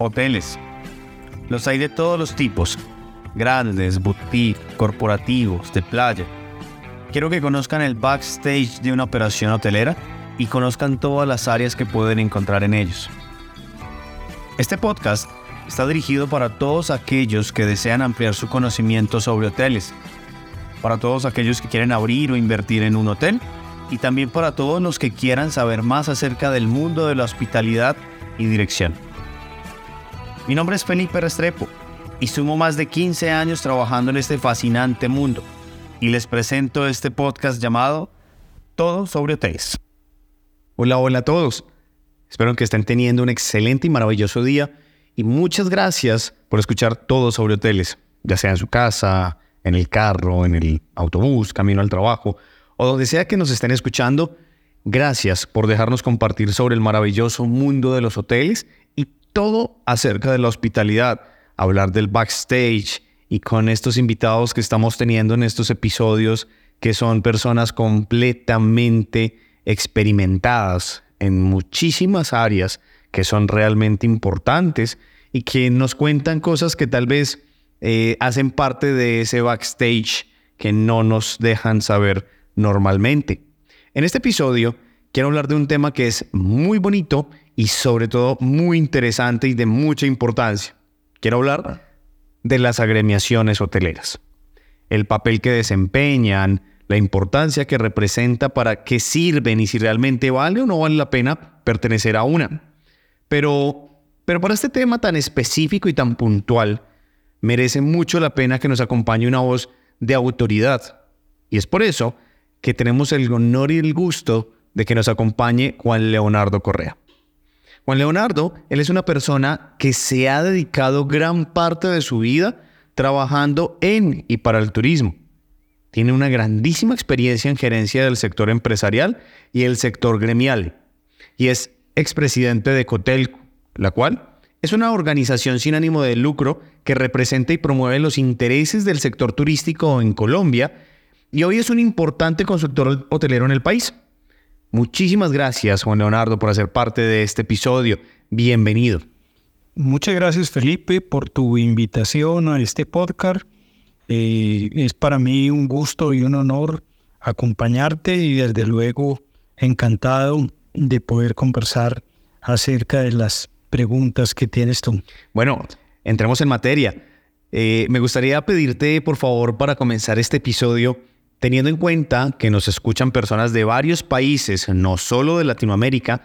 hoteles. Los hay de todos los tipos, grandes, boutique, corporativos, de playa. Quiero que conozcan el backstage de una operación hotelera y conozcan todas las áreas que pueden encontrar en ellos. Este podcast está dirigido para todos aquellos que desean ampliar su conocimiento sobre hoteles, para todos aquellos que quieren abrir o invertir en un hotel y también para todos los que quieran saber más acerca del mundo de la hospitalidad y dirección. Mi nombre es Felipe Restrepo y sumo más de 15 años trabajando en este fascinante mundo y les presento este podcast llamado Todo sobre hoteles. Hola, hola a todos. Espero que estén teniendo un excelente y maravilloso día y muchas gracias por escuchar todo sobre hoteles, ya sea en su casa, en el carro, en el autobús, camino al trabajo o donde sea que nos estén escuchando. Gracias por dejarnos compartir sobre el maravilloso mundo de los hoteles todo acerca de la hospitalidad, hablar del backstage y con estos invitados que estamos teniendo en estos episodios que son personas completamente experimentadas en muchísimas áreas que son realmente importantes y que nos cuentan cosas que tal vez eh, hacen parte de ese backstage que no nos dejan saber normalmente. En este episodio quiero hablar de un tema que es muy bonito y sobre todo muy interesante y de mucha importancia. Quiero hablar de las agremiaciones hoteleras, el papel que desempeñan, la importancia que representa para qué sirven y si realmente vale o no vale la pena pertenecer a una. Pero, pero para este tema tan específico y tan puntual, merece mucho la pena que nos acompañe una voz de autoridad. Y es por eso que tenemos el honor y el gusto de que nos acompañe Juan Leonardo Correa. Juan Leonardo, él es una persona que se ha dedicado gran parte de su vida trabajando en y para el turismo. Tiene una grandísima experiencia en gerencia del sector empresarial y el sector gremial. Y es expresidente de Cotelco, la cual es una organización sin ánimo de lucro que representa y promueve los intereses del sector turístico en Colombia y hoy es un importante consultor hotelero en el país. Muchísimas gracias, Juan Leonardo, por hacer parte de este episodio. Bienvenido. Muchas gracias, Felipe, por tu invitación a este podcast. Eh, es para mí un gusto y un honor acompañarte y desde luego encantado de poder conversar acerca de las preguntas que tienes tú. Bueno, entremos en materia. Eh, me gustaría pedirte, por favor, para comenzar este episodio, teniendo en cuenta que nos escuchan personas de varios países, no solo de Latinoamérica,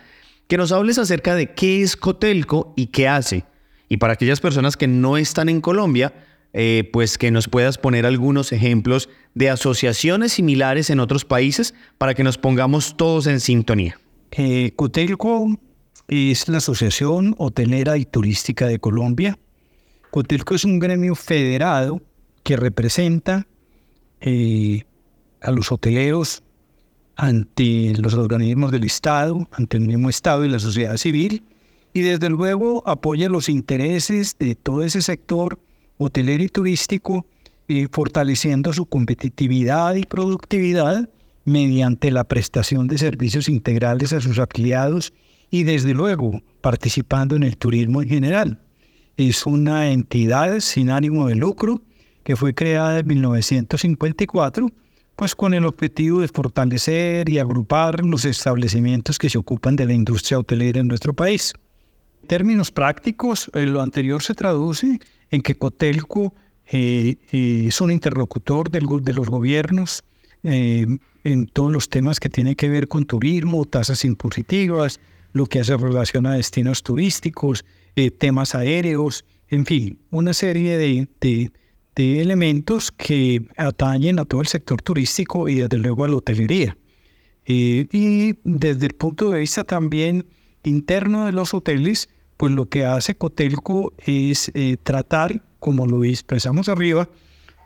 que nos hables acerca de qué es Cotelco y qué hace. Y para aquellas personas que no están en Colombia, eh, pues que nos puedas poner algunos ejemplos de asociaciones similares en otros países para que nos pongamos todos en sintonía. Eh, Cotelco es la Asociación Hotelera y Turística de Colombia. Cotelco es un gremio federado que representa eh, a los hoteleros ante los organismos del Estado, ante el mismo Estado y la sociedad civil, y desde luego apoya los intereses de todo ese sector hotelero y turístico, eh, fortaleciendo su competitividad y productividad mediante la prestación de servicios integrales a sus afiliados y desde luego participando en el turismo en general. Es una entidad sin ánimo de lucro que fue creada en 1954 pues con el objetivo de fortalecer y agrupar los establecimientos que se ocupan de la industria hotelera en nuestro país. En términos prácticos, eh, lo anterior se traduce en que Cotelco eh, eh, es un interlocutor de los gobiernos en todos los temas que tienen que ver con turismo, tasas impositivas, lo que hace relación a destinos turísticos, temas aéreos, en fin, una serie de de elementos que atañen a todo el sector turístico y desde luego a la hotelería. Eh, y desde el punto de vista también interno de los hoteles, pues lo que hace Cotelco es eh, tratar, como lo expresamos arriba,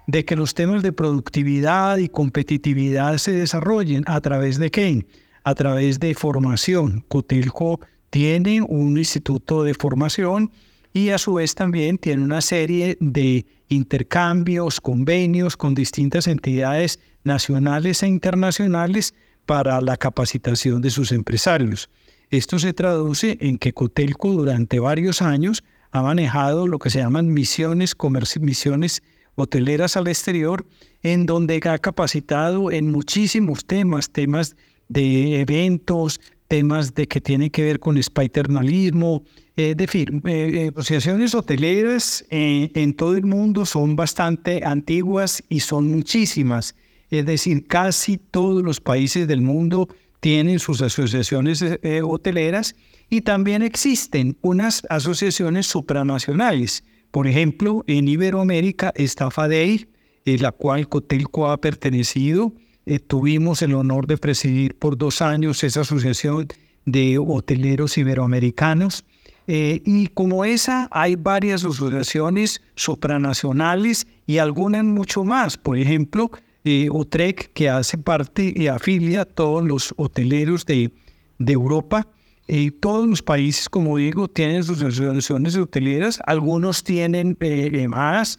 de que los temas de productividad y competitividad se desarrollen a través de qué? A través de formación. Cotelco tiene un instituto de formación y a su vez también tiene una serie de intercambios, convenios con distintas entidades nacionales e internacionales para la capacitación de sus empresarios. Esto se traduce en que Cotelco durante varios años ha manejado lo que se llaman misiones, misiones hoteleras al exterior, en donde ha capacitado en muchísimos temas, temas de eventos, temas de que tienen que ver con espaiternalismo, es decir, eh, eh, asociaciones hoteleras eh, en todo el mundo son bastante antiguas y son muchísimas. Es decir, casi todos los países del mundo tienen sus asociaciones hoteleras y también existen unas asociaciones supranacionales. Por ejemplo, en Iberoamérica está FADEIR, la cual Cotelco ha pertenecido. tuvimos el honor de presidir por dos años esa asociación de hoteleros iberoamericanos. Eh, y como esa, hay varias asociaciones supranacionales y algunas mucho más. Por ejemplo, eh, que hace parte y afilia a todos los hoteleros de, de Europa. Eh, todos los países, como digo, tienen sus asociaciones hoteleras. Algunos tienen más.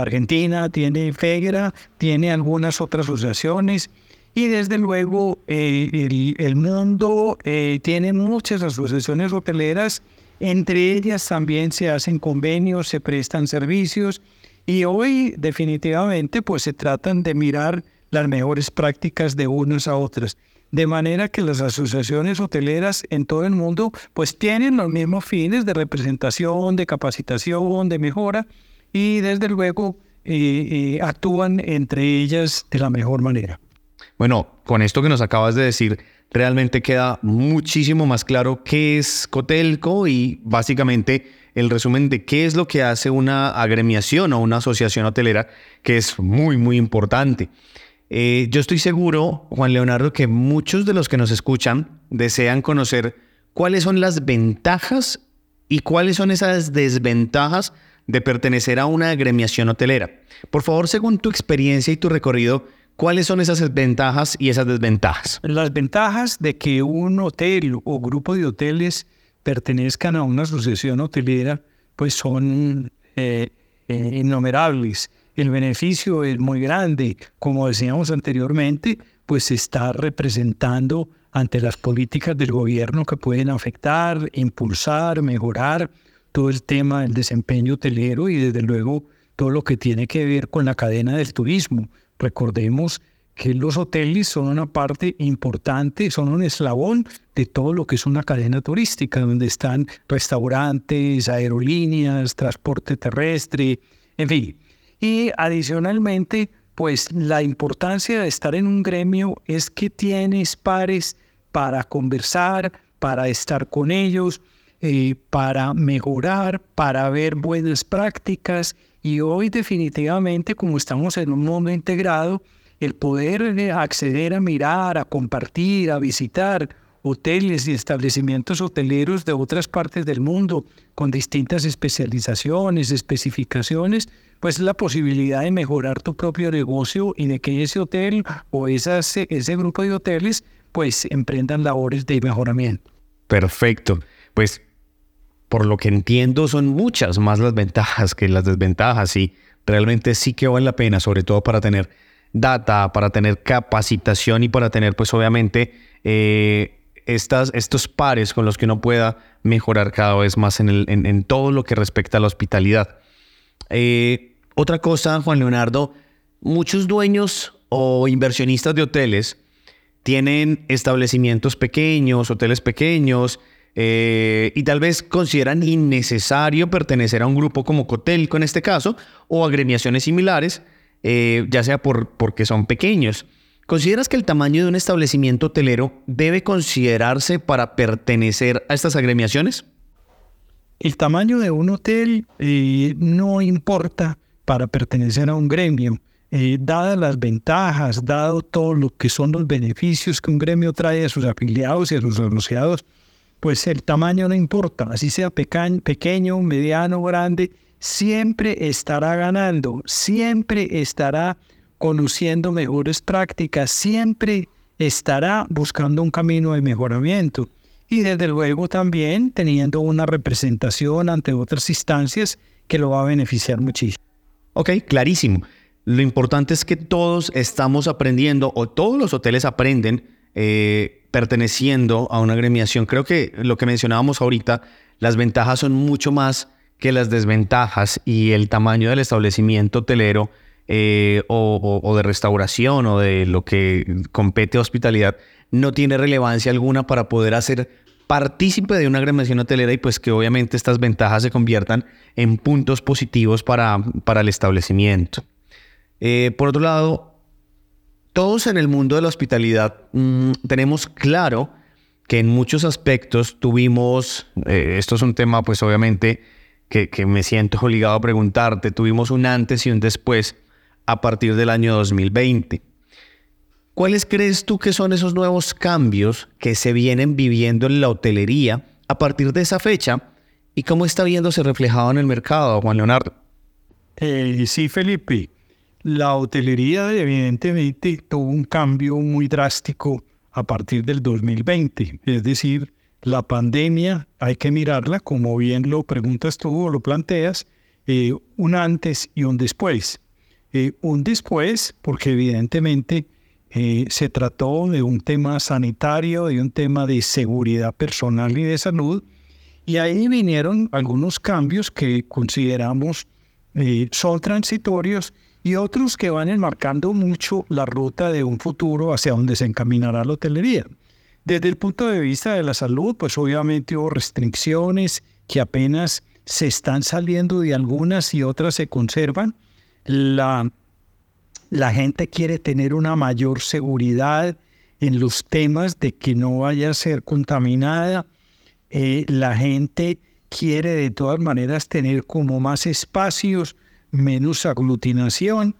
Argentina tiene FEGRA, tiene algunas otras asociaciones. Y desde luego el, el, mundo tiene muchas asociaciones hoteleras entre ellas también se hacen convenios, se prestan servicios y hoy definitivamente pues se tratan de mirar las mejores prácticas de unas a otras. De manera que las asociaciones hoteleras en todo el mundo pues tienen los mismos fines de representación, de capacitación, de mejora y desde luego eh, eh, actúan entre ellas de la mejor manera. Bueno, con esto que nos acabas de decir, realmente queda muchísimo más claro qué es Cotelco y básicamente el resumen de qué es lo que hace una agremiación o una asociación hotelera, que es muy, muy importante. Eh, yo estoy seguro, Juan Leonardo, que muchos de los que nos escuchan desean conocer cuáles son las ventajas y cuáles son esas desventajas de pertenecer a una agremiación hotelera. Por favor, según tu experiencia y tu recorrido, ¿Cuáles son esas ventajas y esas desventajas? Las ventajas de que un hotel o grupo de hoteles pertenezcan a una asociación hotelera, pues son eh, eh, innumerables. El beneficio es muy grande. Como decíamos anteriormente, pues se está representando ante las políticas del gobierno que pueden afectar, impulsar, mejorar todo el tema del desempeño hotelero y desde luego todo lo que tiene que ver con la cadena del turismo. Recordemos que los hoteles son una parte importante, son un eslabón de todo lo que es una cadena turística, donde están restaurantes, aerolíneas, transporte terrestre, en fin. Y adicionalmente, pues la importancia de estar en un gremio es que tienes pares para conversar, para estar con ellos, eh, para mejorar, para ver buenas prácticas y hoy definitivamente, como estamos en un mundo integrado, el poder eh, acceder a mirar, a compartir, a visitar hoteles y establecimientos hoteleros de otras partes del mundo con distintas especializaciones, especificaciones, pues la posibilidad de mejorar tu propio negocio y de que ese hotel o ese grupo de hoteles pues emprendan labores de mejoramiento. Perfecto. Pues por lo que entiendo, son muchas más las ventajas que las desventajas y realmente sí que vale la pena, sobre todo para tener data, para tener capacitación y para tener, pues obviamente, eh, estas, estos pares con los que uno pueda mejorar cada vez más en, en, todo lo que respecta a la hospitalidad. Eh, otra cosa, Juan Leonardo, muchos dueños o inversionistas de hoteles tienen establecimientos pequeños, hoteles pequeños, eh, y tal vez consideran innecesario pertenecer a un grupo como Cotelco en este caso, o agremiaciones similares, eh, ya sea por, porque son pequeños. ¿Consideras que el tamaño de un establecimiento hotelero debe considerarse para pertenecer a estas agremiaciones? El tamaño de un hotel eh, no importa para pertenecer a un gremio. dadas las ventajas, dado todo lo que son los beneficios que un gremio trae a sus afiliados y a sus asociados, pues el tamaño no importa, así sea pequeño, mediano, grande, siempre estará ganando, siempre estará conociendo mejores prácticas, siempre estará buscando un camino de mejoramiento y desde luego también teniendo una representación ante otras instancias que lo va a beneficiar muchísimo. Ok, clarísimo. Lo importante es que todos estamos aprendiendo o todos los hoteles aprenden eh, perteneciendo a una agremiación. Creo que lo que mencionábamos ahorita, las ventajas son mucho más que las desventajas y el tamaño del establecimiento hotelero eh, o, de restauración o de lo que compete a hospitalidad no tiene relevancia alguna para poder hacer partícipe de una agremiación hotelera y pues que obviamente estas ventajas se conviertan en puntos positivos para, para el establecimiento. Eh, por otro lado, todos en el mundo de la hospitalidad mm, tenemos claro que en muchos aspectos tuvimos, eh, esto es un tema pues obviamente que, me siento obligado a preguntarte, tuvimos un antes y un después a partir del año 2020. ¿Cuáles crees tú que son esos nuevos cambios que se vienen viviendo en la hotelería a partir de esa fecha y cómo está viéndose reflejado en el mercado, Juan Leonardo? Eh, sí, Felipe. La hotelería evidentemente tuvo un cambio muy drástico a partir del 2020. Es decir, la pandemia hay que mirarla, como bien lo preguntas tú o lo planteas, eh, un antes y un después. Eh, un después, porque evidentemente eh, se trató de un tema sanitario, de un tema de seguridad personal y de salud, y ahí vinieron algunos cambios que consideramos eh, son transitorios y otros que van enmarcando mucho la ruta de un futuro hacia donde se encaminará la hotelería. Desde el punto de vista de la salud, pues obviamente hubo restricciones que apenas se están saliendo de algunas y otras se conservan, la, la gente quiere tener una mayor seguridad en los temas de que no vaya a ser contaminada. Eh, la gente quiere de todas maneras tener como más espacios, menos aglutinación.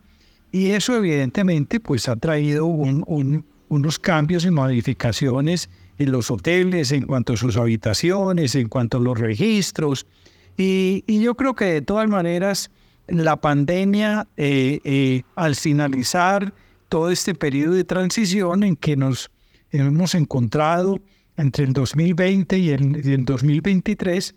Y eso evidentemente pues ha traído unos cambios y modificaciones en los hoteles, en cuanto a sus habitaciones, en cuanto a los registros. Y, y yo creo que de todas maneras la pandemia, eh, eh, al finalizar todo este periodo de transición en que nos hemos encontrado entre el 2020 y el, 2023,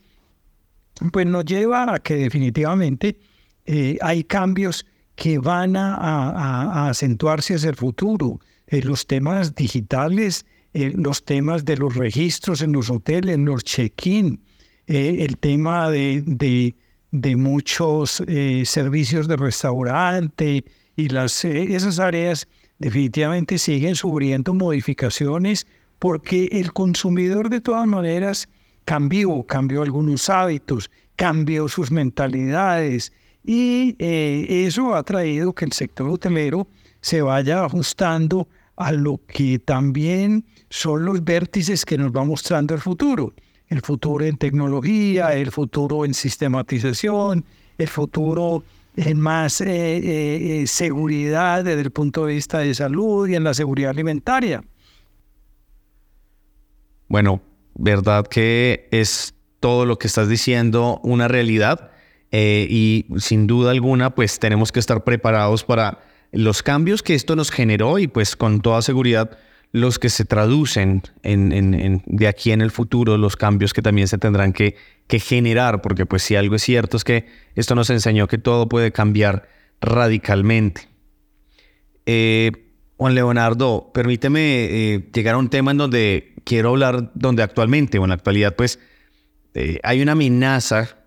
pues nos lleva a que definitivamente eh, hay cambios que van a, acentuarse hacia el futuro. los temas digitales, los temas de los registros en los hoteles, en los check-in, el tema de de muchos eh, servicios de restaurante y las, eh, esas áreas definitivamente siguen sufriendo modificaciones porque el consumidor de todas maneras cambió, cambió algunos hábitos, cambió sus mentalidades y eh, eso ha traído que el sector hotelero se vaya ajustando a lo que también son los vértices que nos va mostrando el futuro el futuro en tecnología, el futuro en sistematización, el futuro en más eh, eh, seguridad desde el punto de vista de salud y en la seguridad alimentaria. Bueno, verdad que es todo lo que estás diciendo una realidad y sin duda alguna pues tenemos que estar preparados para los cambios que esto nos generó y pues con toda seguridad los que se traducen en, de aquí en el futuro, los cambios que también se tendrán que, generar, porque pues si algo es cierto es que esto nos enseñó que todo puede cambiar radicalmente. Eh, Juan Leonardo, permíteme eh, llegar a un tema en donde quiero hablar, donde actualmente o en la actualidad pues eh, hay una amenaza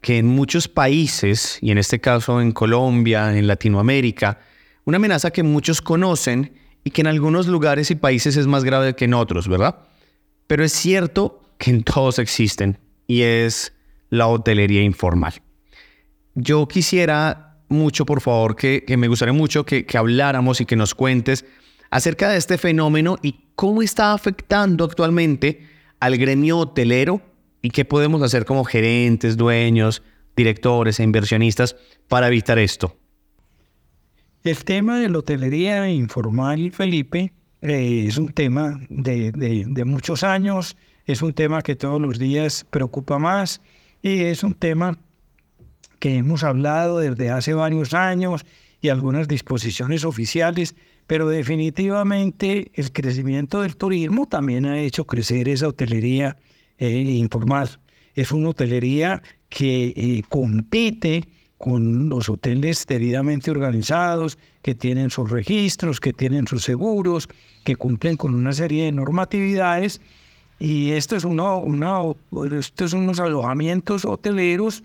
que en muchos países, y en este caso en Colombia, en Latinoamérica, una amenaza que muchos conocen y que en algunos lugares y países es más grave que en otros, ¿verdad? Pero es cierto que en todos existen y es la hotelería informal. Yo quisiera mucho, por favor, que, me gustaría mucho que, habláramos y que nos cuentes acerca de este fenómeno y cómo está afectando actualmente al gremio hotelero y qué podemos hacer como gerentes, dueños, directores e inversionistas para evitar esto. El tema de la hotelería informal, Felipe, eh, es un tema de, de, muchos años, es un tema que todos los días preocupa más y es un tema que hemos hablado desde hace varios años y algunas disposiciones oficiales, pero definitivamente el crecimiento del turismo también ha hecho crecer esa hotelería eh, informal. Es una hotelería que eh, compite con los hoteles debidamente organizados, que tienen sus registros, que tienen sus seguros, que cumplen con una serie de normatividades Y esto es, uno, estos son unos alojamientos hoteleros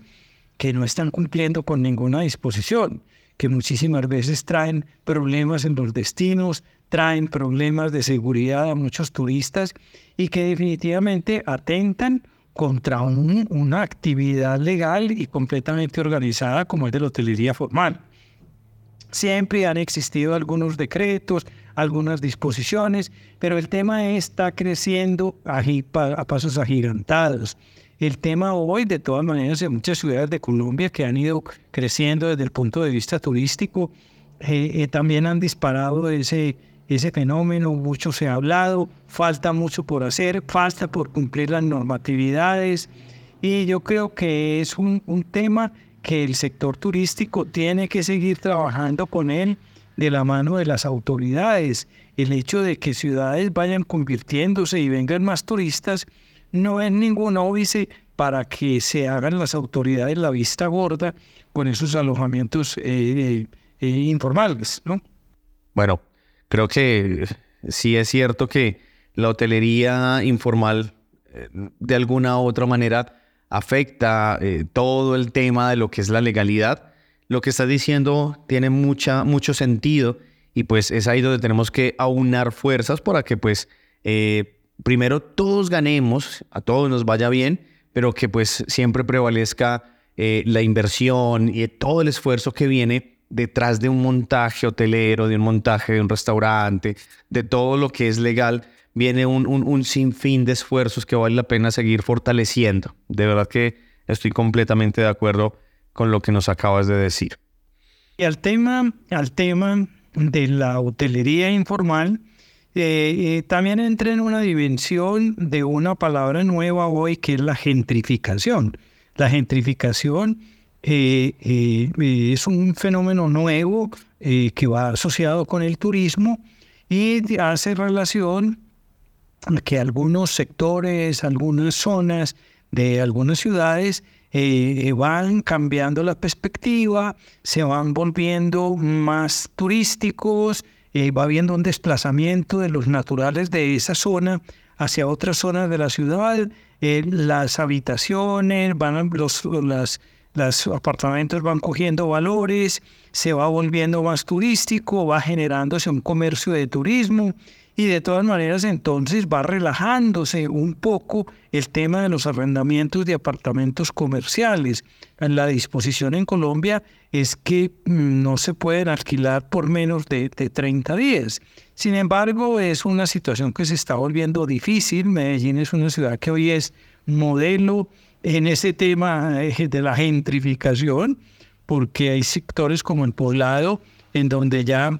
que no están cumpliendo con ninguna disposición, que muchísimas veces traen problemas en los destinos, traen problemas de seguridad a muchos turistas y que definitivamente atentan contra una actividad legal y completamente organizada como es de la hotelería formal. Siempre han existido algunos decretos, algunas disposiciones, pero el tema está creciendo a, a pasos agigantados. El tema hoy, de todas maneras, en muchas ciudades de Colombia que han ido creciendo desde el punto de vista turístico, eh, eh, también han disparado ese, ese fenómeno, mucho se ha hablado, falta mucho por hacer, falta por cumplir las normatividades y yo creo que es un, un tema que el sector turístico tiene que seguir trabajando con él de la mano de las autoridades. El hecho de que ciudades vayan convirtiéndose y vengan más turistas no es ningún óbice para que se hagan las autoridades la vista gorda con esos alojamientos eh, eh, informales, ¿no? Bueno, creo que sí es cierto que la hotelería informal eh, de alguna u otra manera afecta todo el tema de lo que es la legalidad. Lo que estás diciendo tiene mucha, mucho sentido y pues es ahí donde tenemos que aunar fuerzas para que pues primero todos ganemos, a todos nos vaya bien, pero que pues siempre prevalezca eh, la inversión y todo el esfuerzo que viene detrás de un montaje hotelero, de un montaje de un restaurante, de todo lo que es legal, viene un, un, sinfín de esfuerzos que vale la pena seguir fortaleciendo. De verdad que estoy completamente de acuerdo con lo que nos acabas de decir. Y al tema, al tema de la hotelería informal, eh, eh, también entra en una dimensión de una palabra nueva hoy que es la gentrificación. La gentrificación eh, es un fenómeno nuevo que va asociado con el turismo y hace relación a que algunos sectores, algunas zonas de algunas ciudades van cambiando la perspectiva, se van volviendo más turísticos, eh, va habiendo un desplazamiento de los naturales de esa zona hacia otras zonas de la ciudad, eh, las habitaciones, van los, los apartamentos van cogiendo valores, se va volviendo más turístico, va generándose un comercio de turismo y de todas maneras entonces va relajándose un poco el tema de los arrendamientos de apartamentos comerciales. La disposición en Colombia es que mm, no se pueden alquilar por menos de, 30 días. Sin embargo, es una situación que se está volviendo difícil. Medellín es una ciudad que hoy es modelo en ese tema eh, de la gentrificación, porque hay sectores como el poblado en donde ya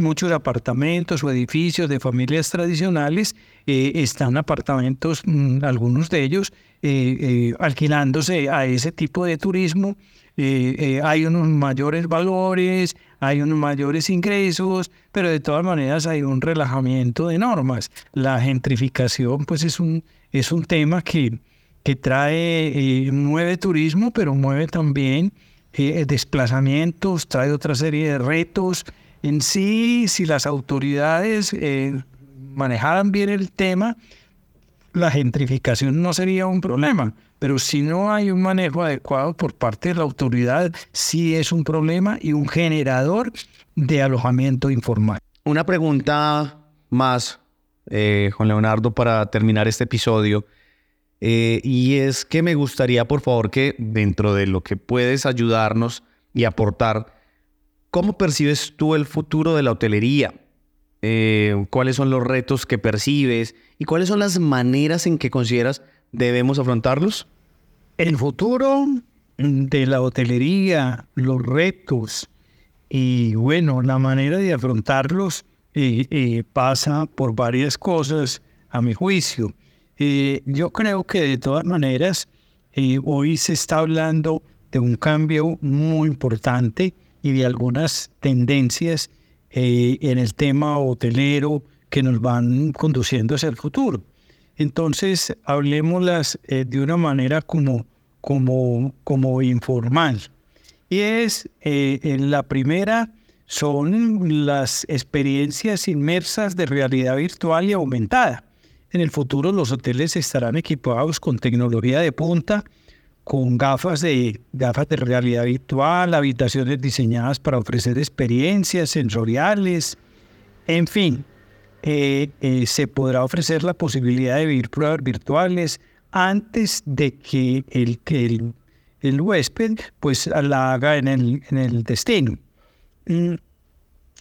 muchos apartamentos o edificios de familias tradicionales eh, están apartamentos, mm, algunos de ellos, eh, alquilándose a ese tipo de turismo. hay unos mayores valores, hay unos mayores ingresos, pero de todas maneras hay un relajamiento de normas. La gentrificación pues es un, es un tema que, que trae, mueve turismo, pero mueve también desplazamientos, trae otra serie de retos, en sí, si las autoridades eh, manejaran bien el tema, la gentrificación no sería un problema. Pero si no hay un manejo adecuado por parte de la autoridad, sí es un problema y un generador de alojamiento informal. Una pregunta más, eh, Juan Leonardo, para terminar este episodio. Eh, y es que me gustaría, por favor, que dentro de lo que puedes ayudarnos y aportar, ¿Cómo percibes tú el futuro de la hotelería? Eh, ¿Cuáles son los retos que percibes? ¿Y cuáles son las maneras en que consideras debemos afrontarlos? El futuro de la hotelería, los retos y bueno, la manera de afrontarlos eh, pasa por varias cosas a mi juicio. Yo creo que de todas maneras hoy se está hablando de un cambio muy importante y de algunas tendencias eh, en el tema hotelero que nos van conduciendo hacia el futuro. Entonces, hablemoslas eh, de una manera como, como, como informal. Y es, eh, en la primera, son las experiencias inmersas de realidad virtual y aumentada. En el futuro los hoteles estarán equipados con tecnología de punta, con gafas de, gafas de realidad virtual, habitaciones diseñadas para ofrecer experiencias sensoriales, en fin, eh, eh, se podrá ofrecer la posibilidad de vivir pruebas virtuales antes de que el, el, el huésped pues la haga en el, en el destino. Mm,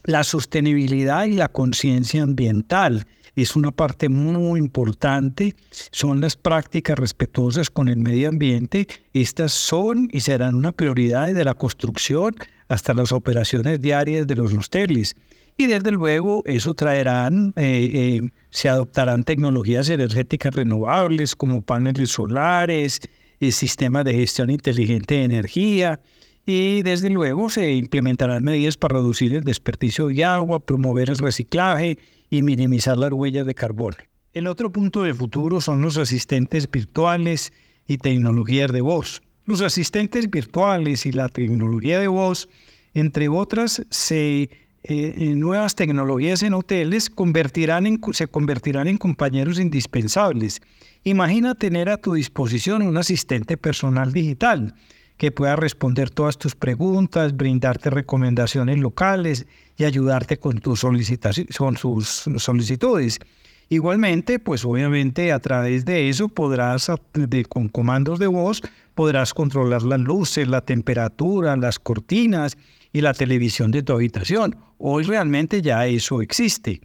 la sostenibilidad y la conciencia ambiental es una parte muy importante, son las prácticas respetuosas con el medio ambiente. Estas son y serán una prioridad de la construcción hasta las operaciones diarias de los hoteles. Y desde luego eso traerán, eh, eh, se adoptarán tecnologías energéticas renovables como paneles solares, eh, sistemas de gestión inteligente de energía, y desde luego se implementarán medidas para reducir el desperdicio de agua, promover el reciclaje y minimizar las huellas de carbono. El otro punto de futuro son los asistentes virtuales y tecnologías de voz. Los asistentes virtuales y la tecnología de voz, entre otras, se, eh, nuevas tecnologías en hoteles se convertirán en compañeros indispensables. Imagina tener a tu disposición un asistente personal digital que pueda responder todas tus preguntas, brindarte recomendaciones locales y ayudarte con tus solicitaciones, con sus solicitudes. Igualmente, pues obviamente a través de eso podrás, de, con comandos de voz, podrás controlar las luces, la temperatura, las cortinas y la televisión de tu habitación. Hoy realmente ya eso existe.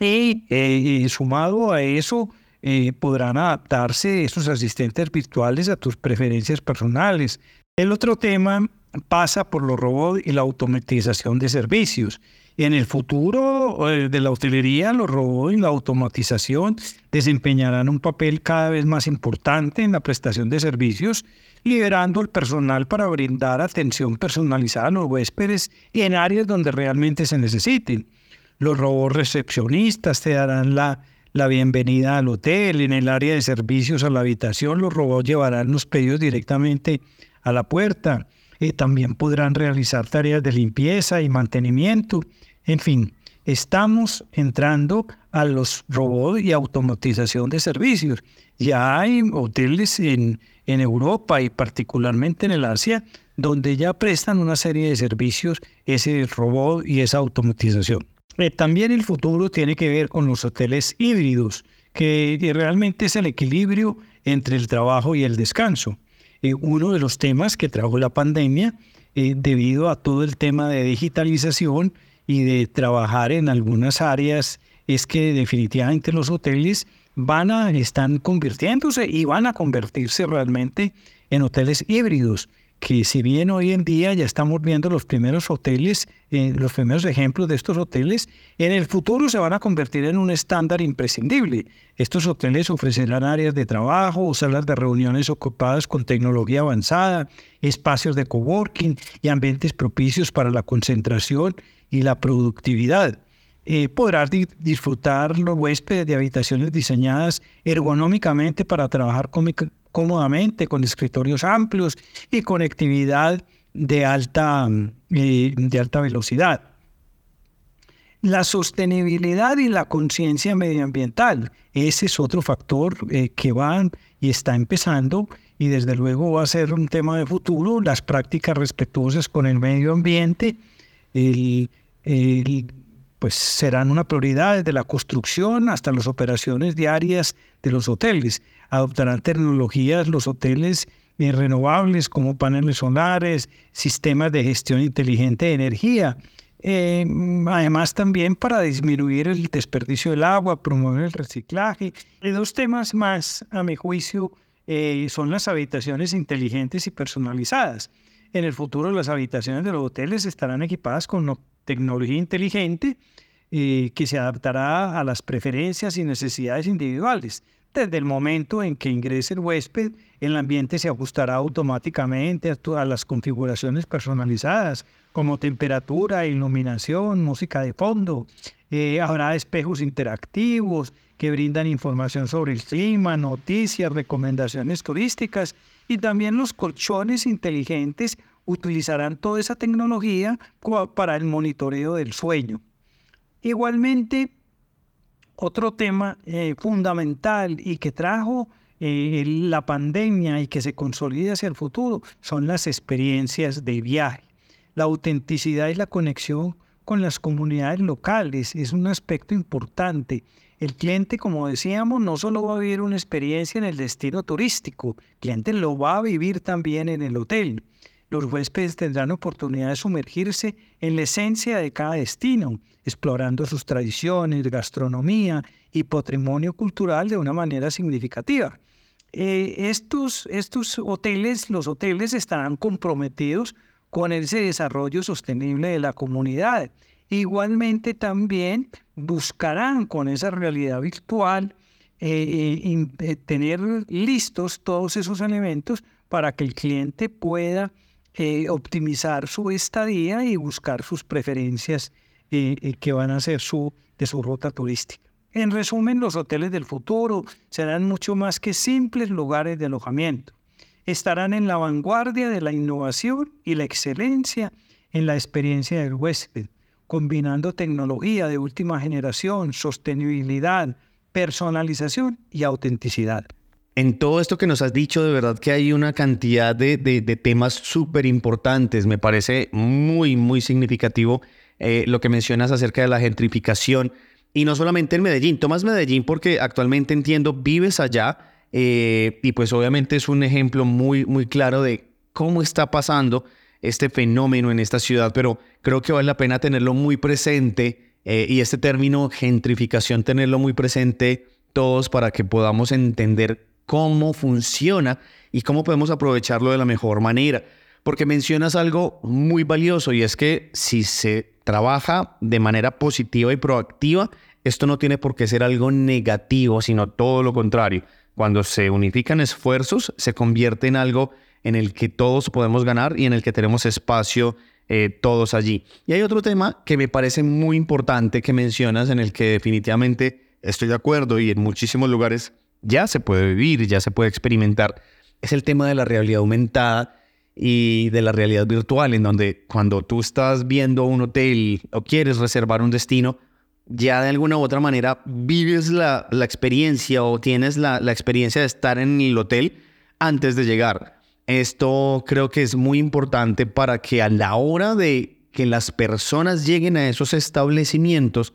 Y eh, sumado a eso, eh, podrán adaptarse esos asistentes virtuales a tus preferencias personales. El otro tema pasa por los robots y la automatización de servicios. En el futuro eh, de la hotelería, los robots y la automatización desempeñarán un papel cada vez más importante en la prestación de servicios, liberando el personal para brindar atención personalizada a los huéspedes y en áreas donde realmente se necesiten. Los robots recepcionistas te darán la la bienvenida al hotel, en el área de servicios a la habitación, los robots llevarán los pedidos directamente a la puerta. y también podrán realizar tareas de limpieza y mantenimiento. En fin, estamos entrando a los robots y automatización de servicios. Ya hay hoteles en, en Europa y particularmente en el Asia donde ya prestan una serie de servicios ese robot y esa automatización. Eh, también el futuro tiene que ver con los hoteles híbridos, que realmente es el equilibrio entre el trabajo y el descanso. Eh, uno de los temas que trajo la pandemia, eh, debido a todo el tema de digitalización y de trabajar en algunas áreas, es que definitivamente los hoteles van a, están convirtiéndose y van a convertirse realmente en hoteles híbridos que si bien hoy en día ya estamos viendo los primeros hoteles, eh, los primeros ejemplos de estos hoteles, en el futuro se van a convertir en un estándar imprescindible. Estos hoteles ofrecerán áreas de trabajo, salas de reuniones ocupadas con tecnología avanzada, espacios de coworking y ambientes propicios para la concentración y la productividad. Eh, podrás disfrutar los huéspedes de habitaciones diseñadas ergonómicamente para trabajar cómodamente, con escritorios amplios y conectividad de alta, eh, de alta velocidad. La sostenibilidad y la conciencia medioambiental, ese es otro factor eh, que va y está empezando y desde luego va a ser un tema de futuro, las prácticas respetuosas con el medio ambiente, pues serán una prioridad desde la construcción hasta las operaciones diarias de los hoteles adoptarán tecnologías los hoteles eh, renovables como paneles solares, sistemas de gestión inteligente de energía. Eh, además también para disminuir el desperdicio del agua, promover el reciclaje. Y dos temas más, a mi juicio, eh, son las habitaciones inteligentes y personalizadas. En el futuro las habitaciones de los hoteles estarán equipadas con tecnología inteligente que se adaptará a las preferencias y necesidades individuales. Desde el momento en que ingrese el huésped, el ambiente se ajustará automáticamente a las configuraciones personalizadas, como temperatura, iluminación, música de fondo. Eh, habrá espejos interactivos que brindan información sobre el clima, noticias, recomendaciones turísticas y también los colchones inteligentes utilizarán toda esa tecnología para el monitoreo del sueño. Igualmente, otro tema eh, fundamental y que trajo eh, la pandemia y que se consolida hacia el futuro son las experiencias de viaje. La autenticidad y la conexión con las comunidades locales es un aspecto importante. El cliente, como decíamos, no solo va a vivir una experiencia en el destino turístico, el cliente lo va a vivir también en el hotel. Los huéspedes tendrán oportunidad de sumergirse en la esencia de cada destino, explorando sus tradiciones, gastronomía y patrimonio cultural de una manera significativa. Eh, estos, estos hoteles, los hoteles estarán comprometidos con ese desarrollo sostenible de la comunidad. Igualmente también buscarán con esa realidad virtual eh, eh, tener listos todos esos elementos para que el cliente pueda optimizar su estadía y buscar sus preferencias que van a ser su, de su ruta turística. En resumen, los hoteles del futuro serán mucho más que simples lugares de alojamiento. Estarán en la vanguardia de la innovación y la excelencia en la experiencia del huésped, combinando tecnología de última generación, sostenibilidad, personalización y autenticidad. En todo esto que nos has dicho, de verdad que hay una cantidad de, temas súper importantes. Me parece muy, muy significativo eh, lo que mencionas acerca de la gentrificación y no solamente en Medellín, tomas Medellín porque actualmente entiendo, vives allá eh, y pues obviamente es un ejemplo muy, muy claro de cómo está pasando este fenómeno en esta ciudad, pero creo que vale la pena tenerlo muy presente eh, y este término gentrificación tenerlo muy presente todos para que podamos entender cómo funciona y cómo podemos aprovecharlo de la mejor manera. Porque mencionas algo muy valioso y es que si se trabaja de manera positiva y proactiva, esto no tiene por qué ser algo negativo, sino todo lo contrario. Cuando se unifican esfuerzos, se convierte en algo en el que todos podemos ganar y en el que tenemos espacio eh, todos allí. Y hay otro tema que me parece muy importante que mencionas, en el que definitivamente estoy de acuerdo y en muchísimos lugares ya se puede vivir, ya se puede experimentar, es el tema de la realidad aumentada y de la realidad virtual, en donde cuando tú estás viendo un hotel o quieres reservar un destino, ya de alguna u otra manera vives la, experiencia o tienes la, la, experiencia de estar en el hotel antes de llegar. Esto creo que es muy importante para que a la hora de que las personas lleguen a esos establecimientos,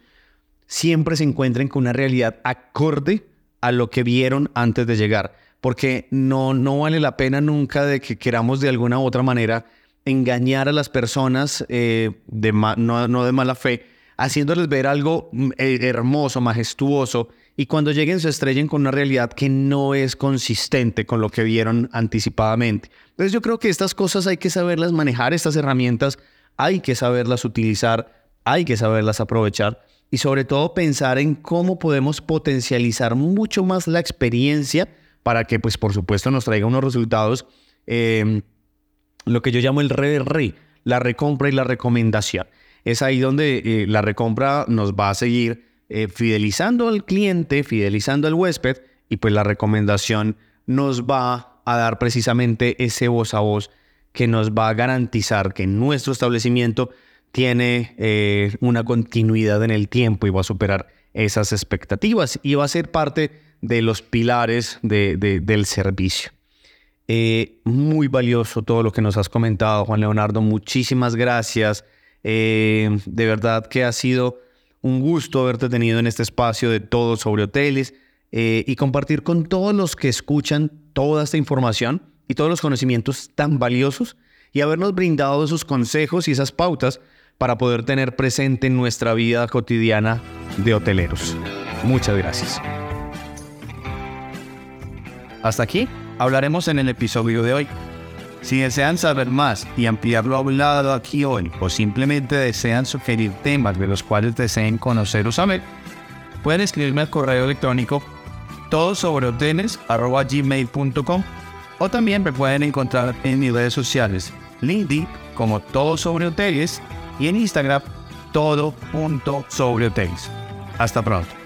siempre se encuentren con una realidad acorde a lo que vieron antes de llegar porque no, no vale la pena nunca de que queramos de alguna u otra manera engañar a las personas eh, de no, de mala fe, haciéndoles ver algo mm, eh, hermoso, majestuoso, y cuando lleguen se estrellen con una realidad que no es consistente con lo que vieron anticipadamente. Entonces yo creo que estas cosas hay que saberlas manejar, estas herramientas hay que saberlas utilizar, hay que saberlas aprovechar y sobre todo pensar en cómo podemos potencializar mucho más la experiencia para que, pues, por supuesto, nos traiga unos resultados, em, lo que yo llamo el re, la recompra y la recomendación. Es ahí donde eh, la recompra nos va a seguir eh, fidelizando al cliente, fidelizando al huésped, y pues la recomendación nos va a dar precisamente ese voz a voz que nos va a garantizar que nuestro establecimiento tiene eh, una continuidad en el tiempo y va a superar esas expectativas y va a ser parte de los pilares del servicio. Eh, muy valioso todo lo que nos has comentado, Juan Leonardo. Muchísimas gracias. Eh, de verdad que ha sido un gusto haberte tenido en este espacio de todo sobre hoteles y compartir con todos los que escuchan toda esta información y todos los conocimientos tan valiosos y habernos brindado esos consejos y esas pautas para poder tener presente en nuestra vida cotidiana de hoteleros. Muchas gracias. Hasta aquí hablaremos en el episodio de hoy. Si desean saber más y ampliar lo hablado aquí hoy o simplemente desean sugerir temas de los cuales deseen conocer o saber, pueden escribirme al correo electrónico todo sobre o también me pueden encontrar en mis redes sociales LinkedIn como todo sobre hoteles y en Instagram todo.sobrehoteles. Hasta pronto.